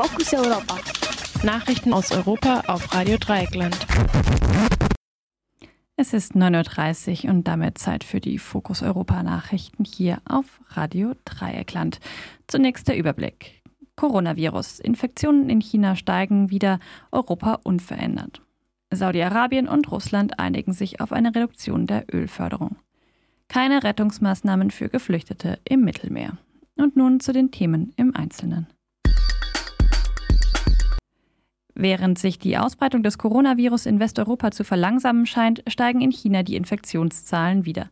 Fokus Europa. Nachrichten aus Europa auf Radio Dreieckland. Es ist 9.30 Uhr und damit Zeit für die Fokus Europa Nachrichten hier auf Radio Dreieckland. Zunächst der Überblick. Coronavirus. Infektionen in China steigen wieder, Europa unverändert. Saudi-Arabien und Russland einigen sich auf eine Reduktion der Ölförderung. Keine Rettungsmaßnahmen für Geflüchtete im Mittelmeer. Und nun zu den Themen im Einzelnen. Während sich die Ausbreitung des Coronavirus in Westeuropa zu verlangsamen scheint, steigen in China die Infektionszahlen wieder.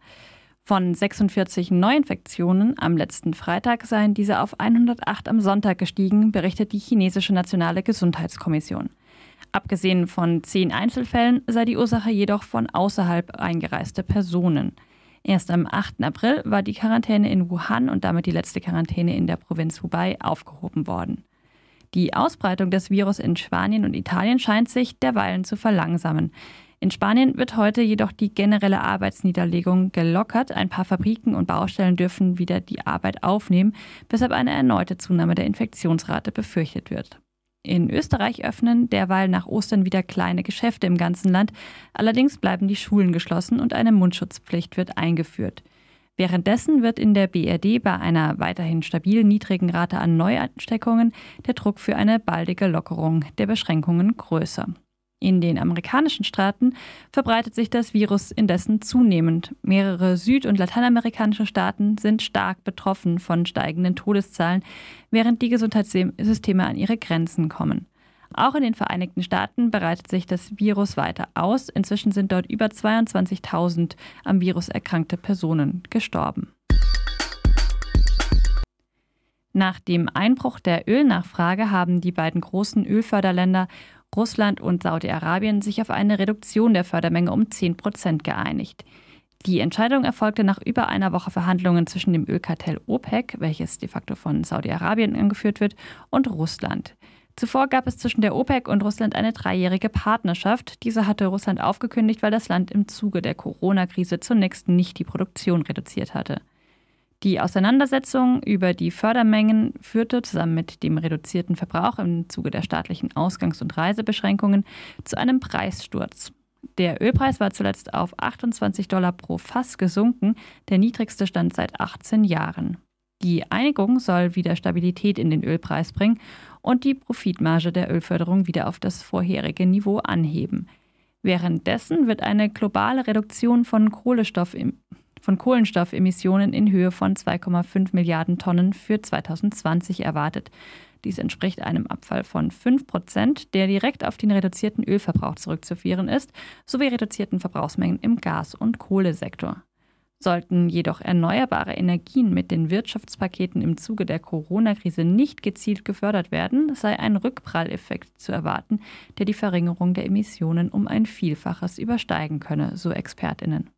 Von 46 Neuinfektionen am letzten Freitag seien diese auf 108 am Sonntag gestiegen, berichtet die chinesische Nationale Gesundheitskommission. Abgesehen von zehn Einzelfällen sei die Ursache jedoch von außerhalb eingereiste Personen. Erst am 8. April war die Quarantäne in Wuhan und damit die letzte Quarantäne in der Provinz Hubei aufgehoben worden. Die Ausbreitung des Virus in Spanien und Italien scheint sich derweilen zu verlangsamen. In Spanien wird heute jedoch die generelle Arbeitsniederlegung gelockert. Ein paar Fabriken und Baustellen dürfen wieder die Arbeit aufnehmen, weshalb eine erneute Zunahme der Infektionsrate befürchtet wird. In Österreich öffnen derweil nach Ostern wieder kleine Geschäfte im ganzen Land. Allerdings bleiben die Schulen geschlossen und eine Mundschutzpflicht wird eingeführt. Währenddessen wird in der BRD bei einer weiterhin stabil niedrigen Rate an Neuansteckungen der Druck für eine baldige Lockerung der Beschränkungen größer. In den amerikanischen Staaten verbreitet sich das Virus indessen zunehmend. Mehrere süd- und lateinamerikanische Staaten sind stark betroffen von steigenden Todeszahlen, während die Gesundheitssysteme an ihre Grenzen kommen. Auch in den Vereinigten Staaten breitet sich das Virus weiter aus. Inzwischen sind dort über 22.000 am Virus erkrankte Personen gestorben. Nach dem Einbruch der Ölnachfrage haben die beiden großen Ölförderländer Russland und Saudi-Arabien sich auf eine Reduktion der Fördermenge um 10 Prozent geeinigt. Die Entscheidung erfolgte nach über einer Woche Verhandlungen zwischen dem Ölkartell OPEC, welches de facto von Saudi-Arabien angeführt wird, und Russland. Zuvor gab es zwischen der OPEC und Russland eine dreijährige Partnerschaft. Diese hatte Russland aufgekündigt, weil das Land im Zuge der Corona-Krise zunächst nicht die Produktion reduziert hatte. Die Auseinandersetzung über die Fördermengen führte zusammen mit dem reduzierten Verbrauch im Zuge der staatlichen Ausgangs- und Reisebeschränkungen zu einem Preissturz. Der Ölpreis war zuletzt auf 28 Dollar pro Fass gesunken, der niedrigste Stand seit 18 Jahren. Die Einigung soll wieder Stabilität in den Ölpreis bringen und die Profitmarge der Ölförderung wieder auf das vorherige Niveau anheben. Währenddessen wird eine globale Reduktion von, von Kohlenstoffemissionen in Höhe von 2,5 Milliarden Tonnen für 2020 erwartet. Dies entspricht einem Abfall von 5 Prozent, der direkt auf den reduzierten Ölverbrauch zurückzuführen ist, sowie reduzierten Verbrauchsmengen im Gas- und Kohlesektor. Sollten jedoch erneuerbare Energien mit den Wirtschaftspaketen im Zuge der Corona-Krise nicht gezielt gefördert werden, sei ein Rückpralleffekt zu erwarten, der die Verringerung der Emissionen um ein Vielfaches übersteigen könne, so Expertinnen.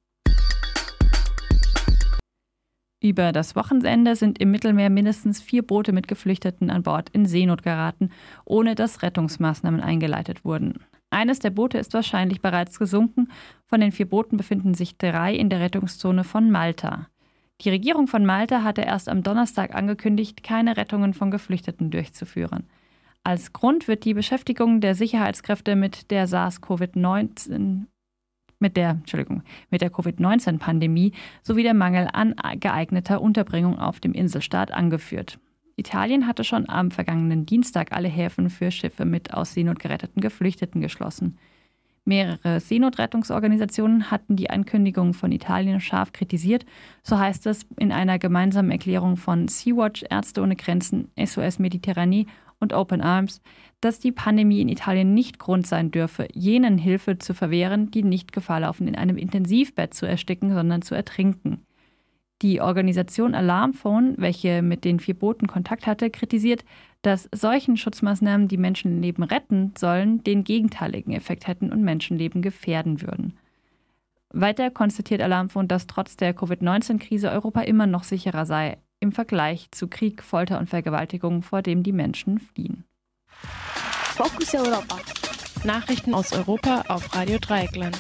Über das Wochenende sind im Mittelmeer mindestens vier Boote mit Geflüchteten an Bord in Seenot geraten, ohne dass Rettungsmaßnahmen eingeleitet wurden. Eines der Boote ist wahrscheinlich bereits gesunken. Von den vier Booten befinden sich drei in der Rettungszone von Malta. Die Regierung von Malta hatte erst am Donnerstag angekündigt, keine Rettungen von Geflüchteten durchzuführen. Als Grund wird die Beschäftigung der Sicherheitskräfte mit der SARS-CoV-19 mit der, Entschuldigung, mit der Covid-19-Pandemie sowie der Mangel an geeigneter Unterbringung auf dem Inselstaat angeführt. Italien hatte schon am vergangenen Dienstag alle Häfen für Schiffe mit aus Seenot geretteten Geflüchteten geschlossen. Mehrere Seenotrettungsorganisationen hatten die Ankündigung von Italien scharf kritisiert. So heißt es in einer gemeinsamen Erklärung von Sea-Watch, Ärzte ohne Grenzen, SOS Mediterranee und Open Arms, dass die Pandemie in Italien nicht Grund sein dürfe, jenen Hilfe zu verwehren, die nicht Gefahr laufen, in einem Intensivbett zu ersticken, sondern zu ertrinken. Die Organisation Alarmphone, welche mit den vier Booten Kontakt hatte, kritisiert, dass solchen Schutzmaßnahmen, die Menschenleben retten sollen, den gegenteiligen Effekt hätten und Menschenleben gefährden würden. Weiter konstatiert Alarmphone, dass trotz der Covid-19-Krise Europa immer noch sicherer sei im Vergleich zu Krieg, Folter und Vergewaltigung, vor dem die Menschen fliehen. Fokus Europa. Nachrichten aus Europa auf Radio Dreieckland.